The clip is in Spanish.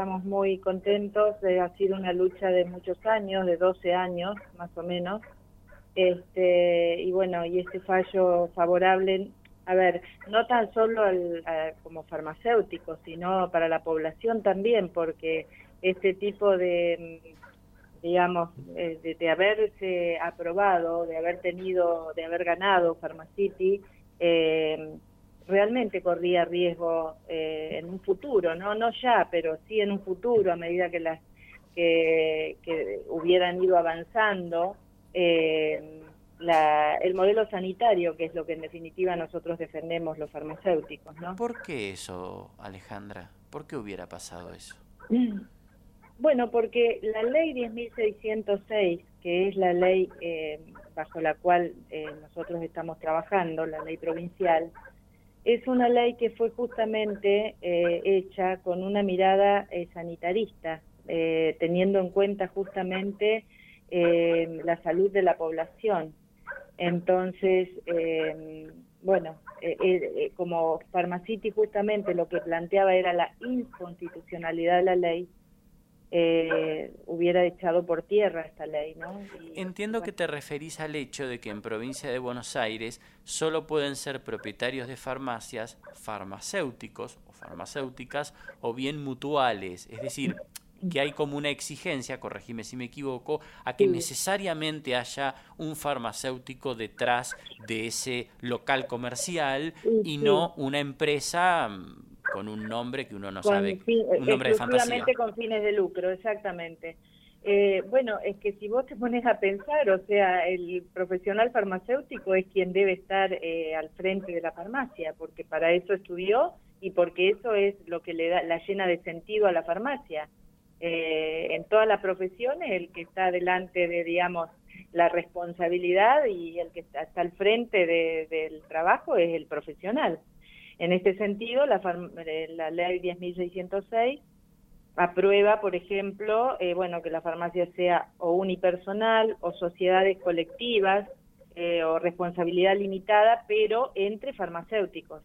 estamos muy contentos, ha sido una lucha de muchos años, de 12 años más o menos, este, y bueno, y este fallo favorable, a ver, no tan solo como farmacéutico, sino para la población también, porque este tipo de, digamos, eh, de, haberse aprobado, de haber tenido, de haber ganado Pharmacity, eh, realmente corría riesgo eh, en un futuro, no no ya, pero sí en un futuro a medida que las que, que hubieran ido avanzando eh, la, el modelo sanitario, que es lo que en definitiva nosotros defendemos los farmacéuticos, ¿no? ¿Por qué eso, Alejandra? ¿Por qué hubiera pasado eso? Bueno, porque la ley 10.606, que es la ley eh, bajo la cual nosotros estamos trabajando, la ley provincial, es una ley que fue justamente eh, hecha con una mirada eh, sanitarista, eh, teniendo en cuenta justamente la salud de la población. Entonces, bueno, como Pharmacity justamente lo que planteaba era la inconstitucionalidad de la ley, eh, hubiera echado por tierra esta ley. ¿no? Entiendo que te referís al hecho de que en provincia de Buenos Aires solo pueden ser propietarios de farmacias farmacéuticos o farmacéuticas o bien mutuales, es decir, que hay como una exigencia, corregime si me equivoco, a que necesariamente haya un farmacéutico detrás de ese local comercial y no una empresa mm, con un nombre que uno no sabe, un nombre de fantasía. con fines de lucro, exactamente. Eh, bueno, es que si vos te pones a pensar, o sea, el profesional farmacéutico es quien debe estar eh, al frente de la farmacia, porque para eso estudió y porque eso es lo que le da, la llena de sentido a la farmacia. Eh, en todas las profesiones, el que está delante de, digamos, la responsabilidad y el que está, al frente del trabajo es el profesional. En este sentido, la, eh, la ley 10.606 aprueba, por ejemplo, eh, bueno, que la farmacia sea o unipersonal o sociedades colectivas eh, o responsabilidad limitada, pero entre farmacéuticos.